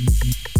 Mm-hmm.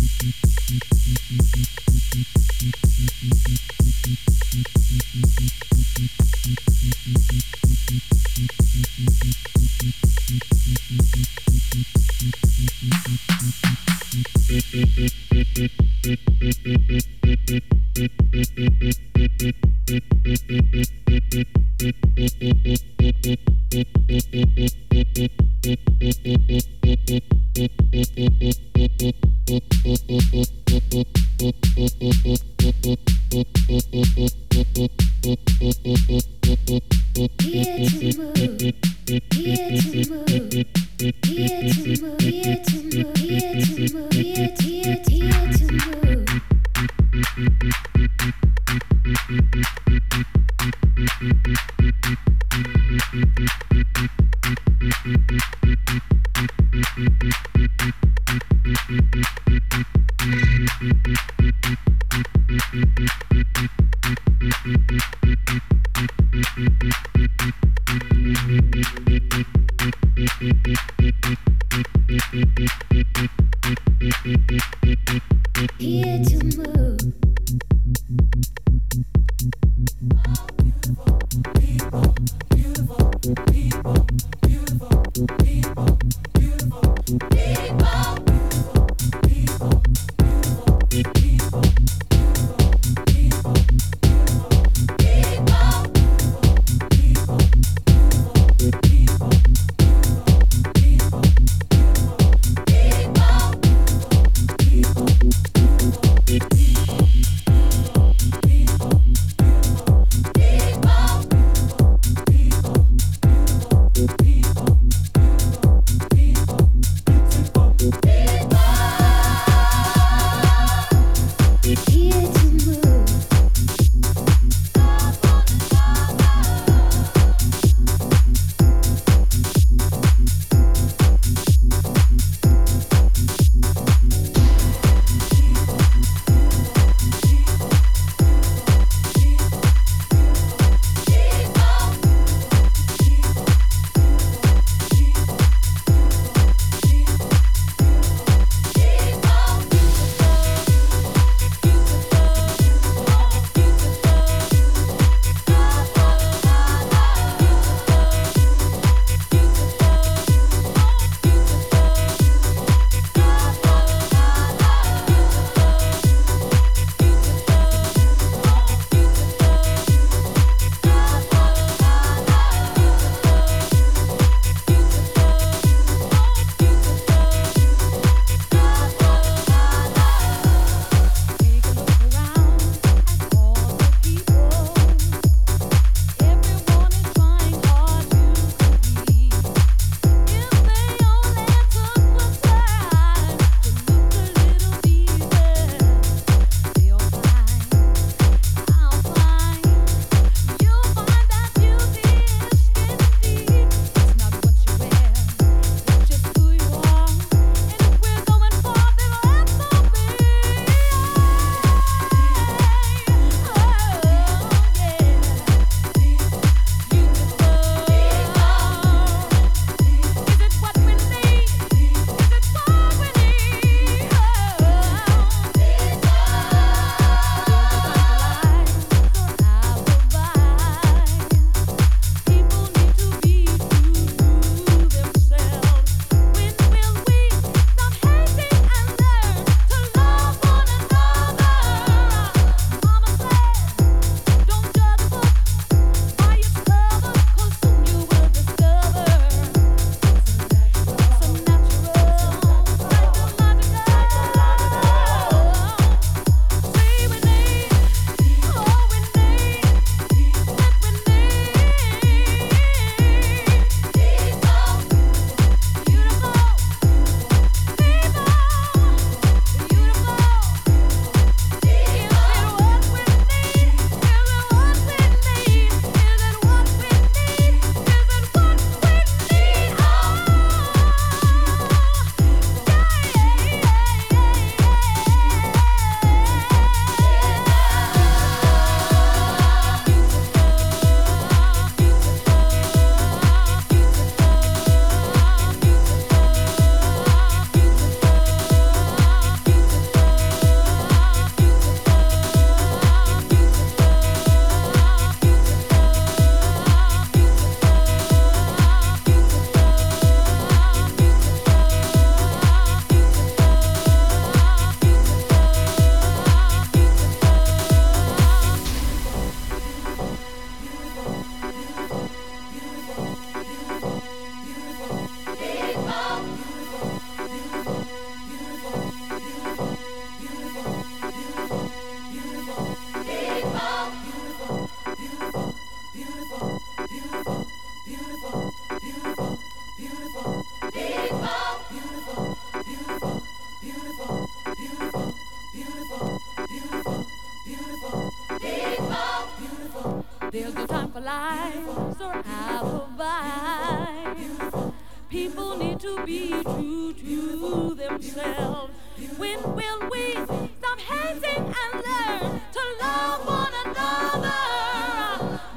People need to be true to themselves. When will we stop hating and learn to love one another?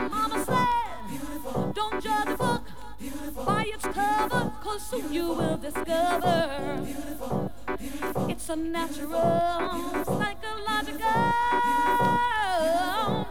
Mama said, don't judge a book by its cover, cause soon you will discover it's a natural, psychological.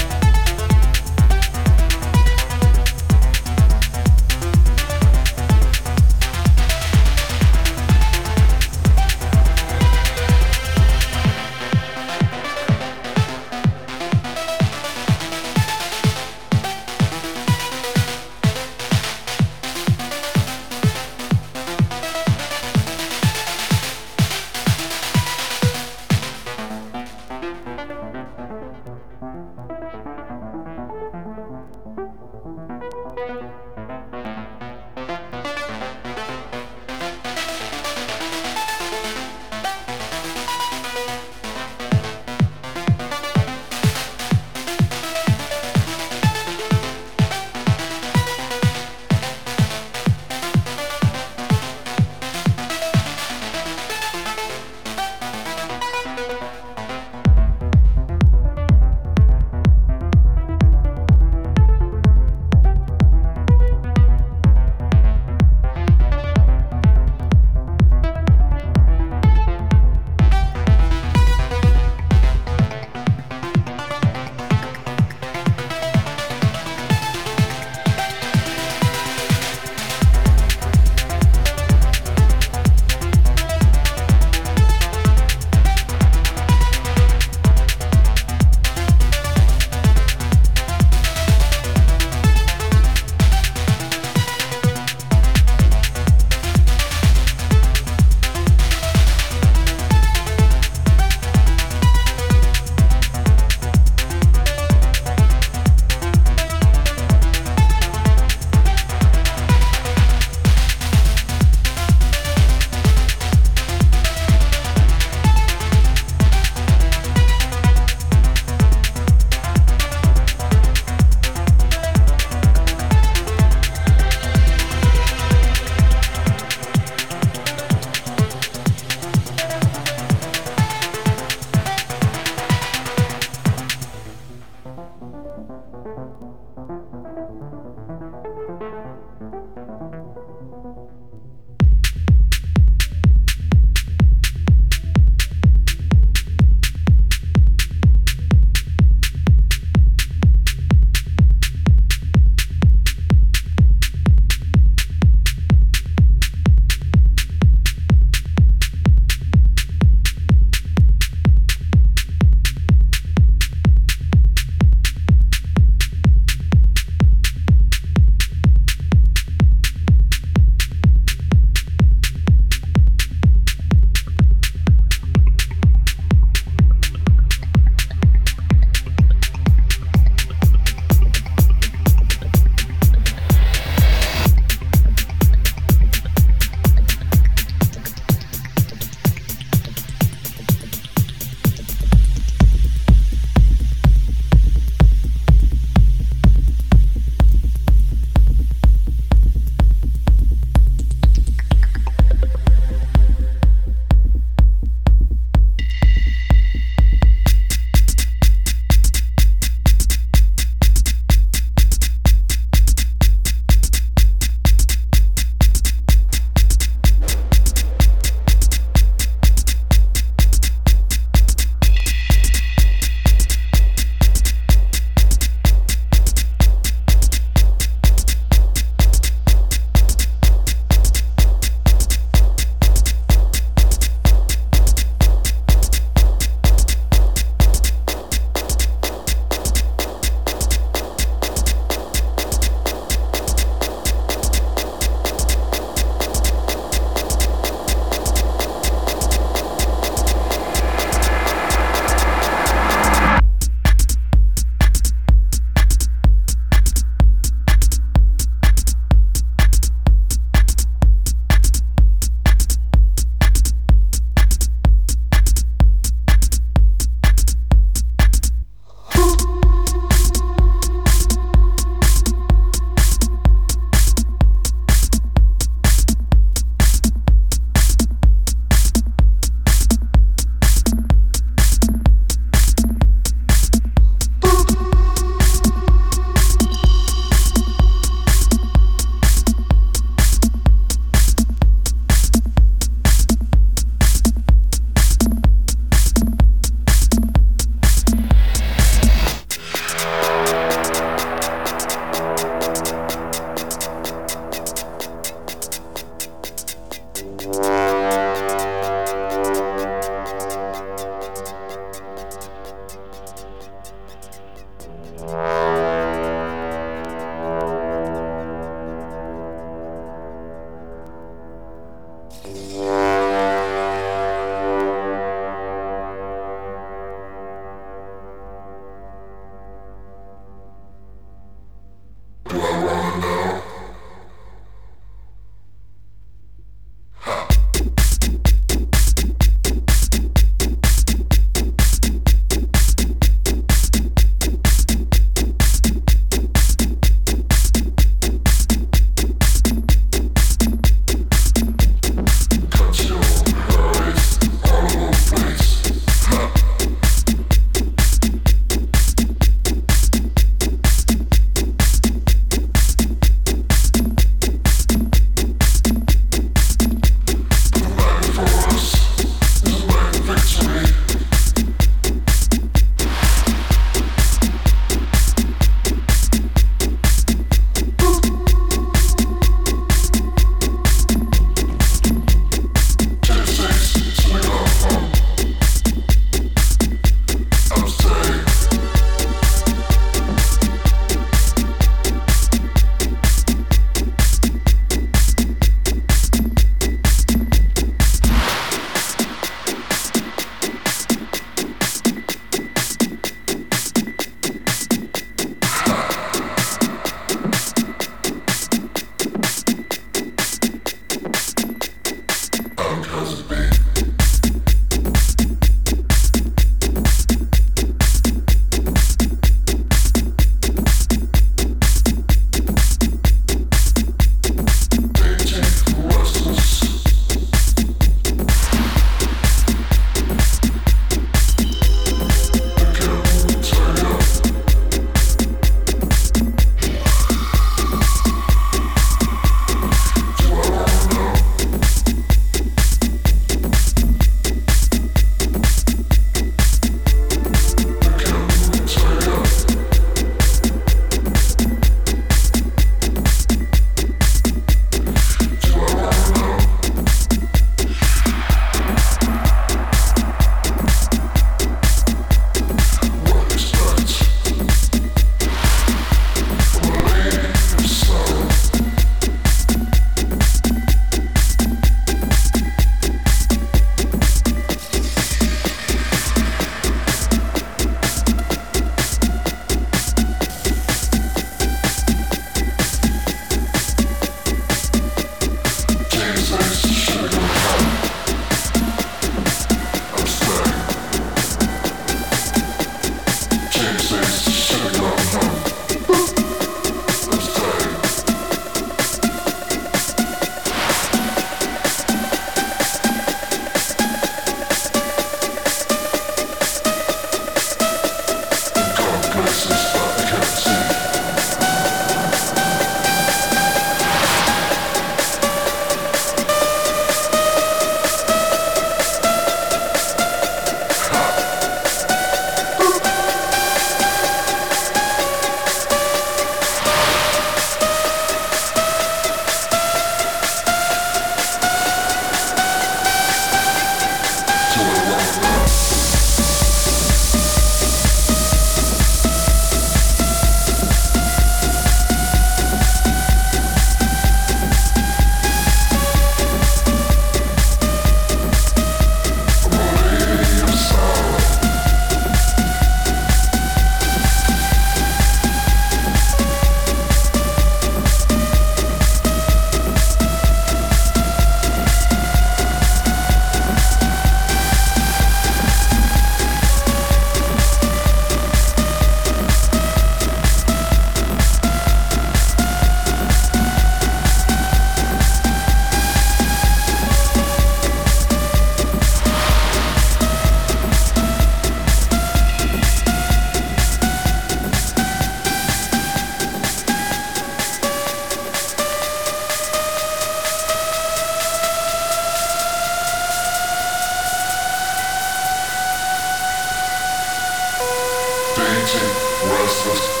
Fleeting, restless,